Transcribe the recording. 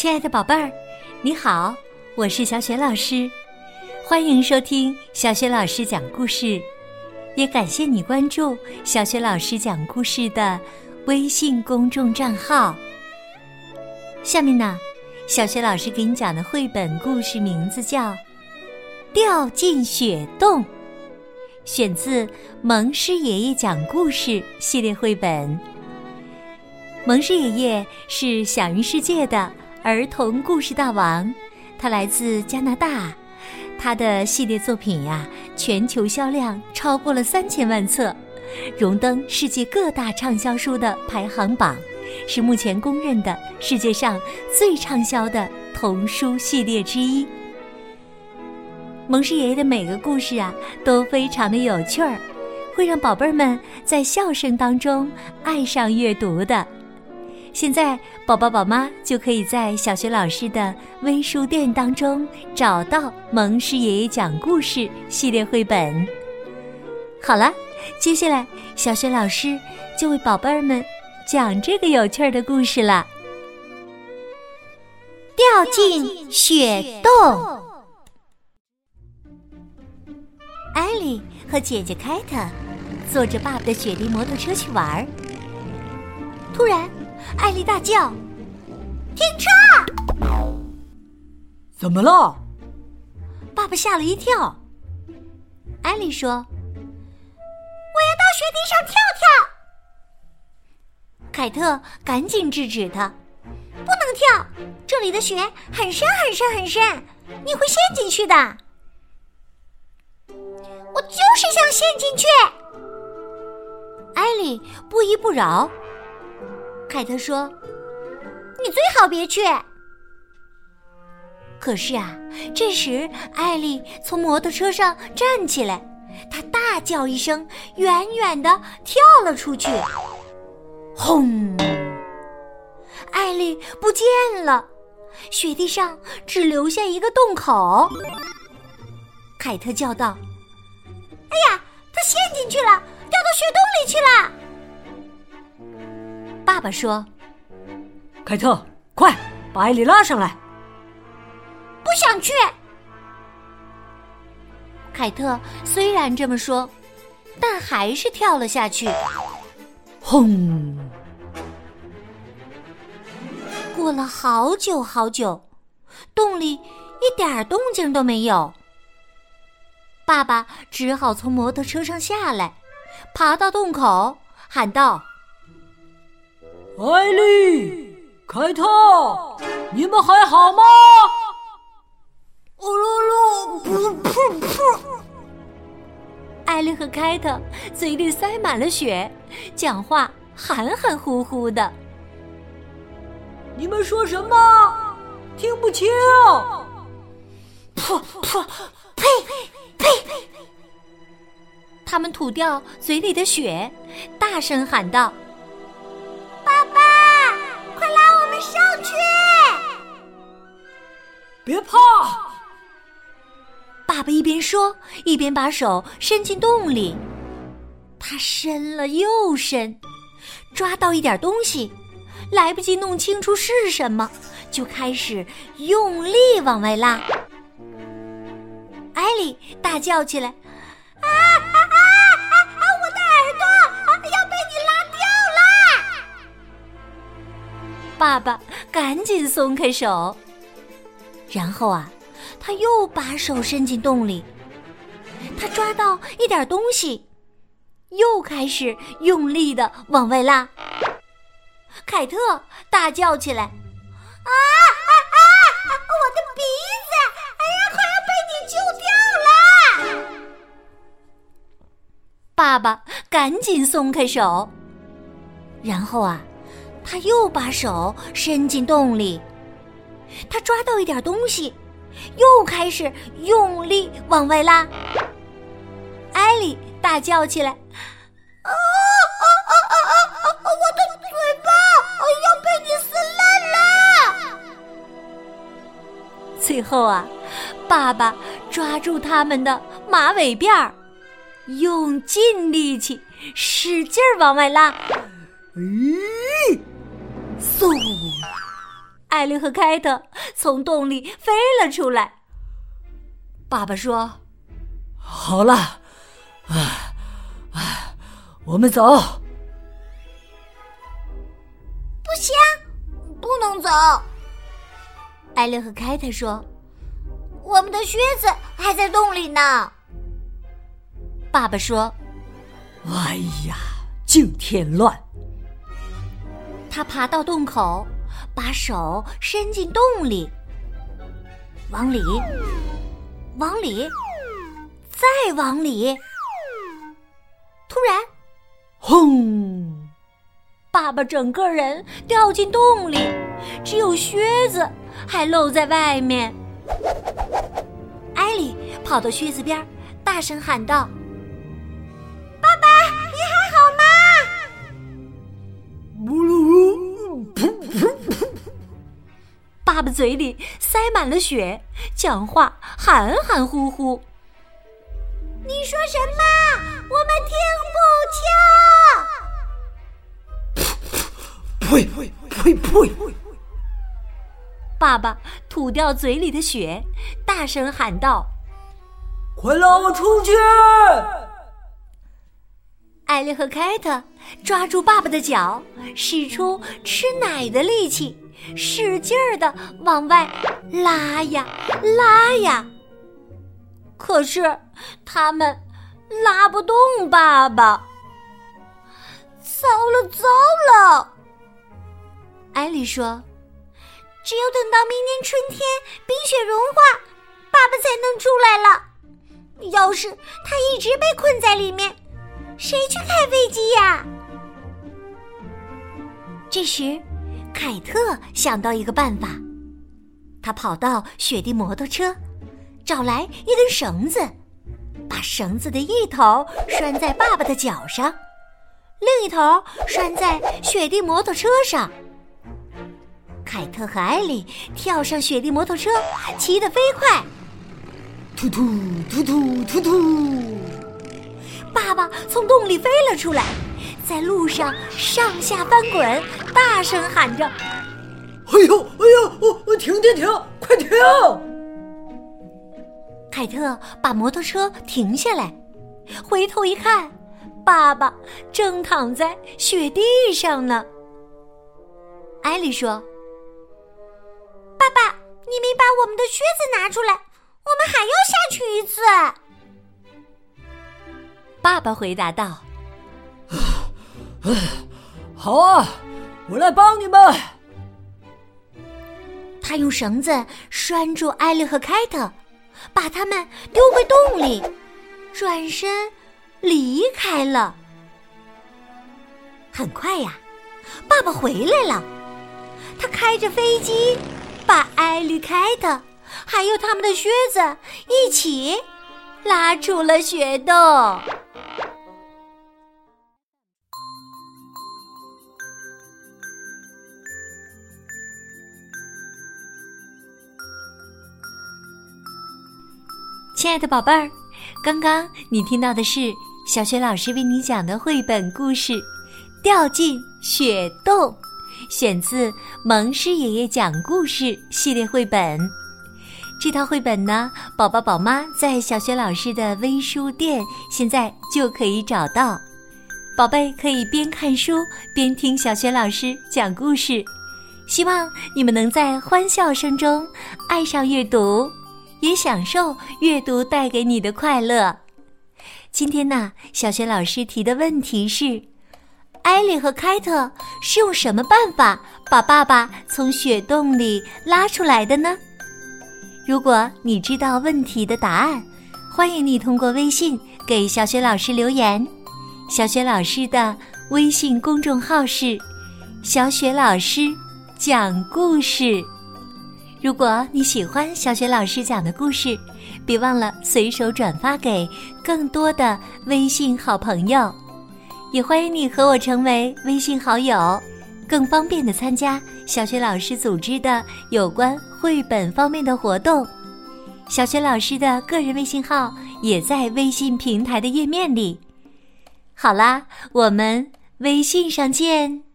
亲爱的宝贝儿，你好，我是小雪老师，欢迎收听小雪老师讲故事，也感谢你关注小雪老师讲故事的微信公众账号。下面呢，小雪老师给你讲的绘本故事名字叫《掉进雪洞》，选自《蒙师爷爷讲故事》系列绘本。蒙师爷爷是享誉世界的儿童故事大王，他来自加拿大，他的系列作品呀，全球销量超过了三千万册，荣登世界各大畅销书的排行榜，是目前公认的世界上最畅销的童书系列之一。蒙师爷爷的每个故事啊，都非常的有趣儿，会让宝贝儿们在笑声当中爱上阅读的。现在，宝宝宝妈就可以在小学老师的微书店当中找到《蒙师爷爷讲故事》系列绘本。好了，接下来小学老师就为宝贝儿们讲这个有趣的故事了。掉进雪洞，艾莉和姐姐凯特坐着爸爸的雪地摩托车去玩儿，突然。艾丽大叫：“停车！”怎么了？爸爸吓了一跳。艾丽说：“我要到雪地上跳跳。”凯特赶紧制止他：“不能跳，这里的雪很深很深很深，你会陷进去的。”我就是想陷进去。艾丽不依不饶。凯特说：“你最好别去。”可是啊，这时艾丽从摩托车上站起来，她大叫一声，远远的跳了出去。轰！艾丽不见了，雪地上只留下一个洞口。凯特叫道：“哎呀，她陷进去了，掉到雪洞里去了！”爸爸说：“凯特，快把艾丽拉上来。”不想去。凯特虽然这么说，但还是跳了下去。轰！过了好久好久，洞里一点动静都没有。爸爸只好从摩托车上下来，爬到洞口，喊道。艾丽、凯特，你们还好吗？呜噜噜，噗噗噗！艾丽和凯特嘴里塞满了雪，讲话含含糊糊的。你们说什么？听不清。噗噗，呸呸！他们吐掉嘴里的雪，大声喊道。别怕！爸爸一边说，一边把手伸进洞里。他伸了又伸，抓到一点东西，来不及弄清楚是什么，就开始用力往外拉。艾莉大叫起来：“啊啊啊啊！我的耳朵要被你拉掉了！”爸爸赶紧松开手。然后啊，他又把手伸进洞里，他抓到一点东西，又开始用力的往外拉。凯特大叫起来：“啊啊啊！我的鼻子，哎呀，快要被你揪掉了！”爸爸赶紧松开手，然后啊，他又把手伸进洞里。他抓到一点东西，又开始用力往外拉。艾莉大叫起来：“啊啊啊啊啊啊！我的嘴巴要被你撕烂了！”最后啊，爸爸抓住他们的马尾辫儿，用尽力气使劲往外拉。咦，嗖！艾丽和凯特从洞里飞了出来。爸爸说：“好了，啊啊，我们走。”不行，不能走。艾丽和凯特说：“我们的靴子还在洞里呢。”爸爸说：“哎呀，净添乱！”他爬到洞口，把手伸进洞里，往里，往里，再往里。突然，轰！爸爸整个人掉进洞里，只有靴子还露在外面。艾莉跑到靴子边，大声喊道。爸爸嘴里塞满了血，讲话含含糊糊。你说什么？我们听不清。呸呸呸呸！爸爸吐掉嘴里的血，大声喊道：“快让我出去！”艾丽和凯特抓住爸爸的脚，使出吃奶的力气。使劲儿的往外拉呀拉呀，可是他们拉不动爸爸。糟了糟了！艾莉说：“只有等到明年春天冰雪融化，爸爸才能出来了。要是他一直被困在里面，谁去开飞机呀？”这时。凯特想到一个办法，他跑到雪地摩托车，找来一根绳子，把绳子的一头拴在爸爸的脚上，另一头拴在雪地摩托车上。凯特和艾莉跳上雪地摩托车，骑得飞快，突突突突突突，爸爸从洞里飞了出来。在路上上下翻滚，大声喊着：“哎呦，哎呦，我我停停停，快停！”凯特把摩托车停下来，回头一看，爸爸正躺在雪地上呢。艾莉说：“爸爸，你没把我们的靴子拿出来，我们还要下去一次。”爸爸回答道。唉，好啊，我来帮你们。他用绳子拴住艾丽和凯特，把他们丢回洞里，转身离开了。很快呀，爸爸回来了，他开着飞机，把艾丽、凯特还有他们的靴子一起拉出了雪洞。亲爱的宝贝儿，刚刚你听到的是小雪老师为你讲的绘本故事《掉进雪洞》，选自《蒙师爷爷讲故事》系列绘本。这套绘本呢，宝宝宝妈在小雪老师的微书店现在就可以找到。宝贝可以边看书边听小雪老师讲故事，希望你们能在欢笑声中爱上阅读。也享受阅读带给你的快乐。今天呢，小雪老师提的问题是：艾莉和凯特是用什么办法把爸爸从雪洞里拉出来的呢？如果你知道问题的答案，欢迎你通过微信给小雪老师留言。小雪老师的微信公众号是“小雪老师讲故事”。如果你喜欢小雪老师讲的故事，别忘了随手转发给更多的微信好朋友。也欢迎你和我成为微信好友，更方便的参加小雪老师组织的有关绘本方面的活动。小雪老师的个人微信号也在微信平台的页面里。好啦，我们微信上见。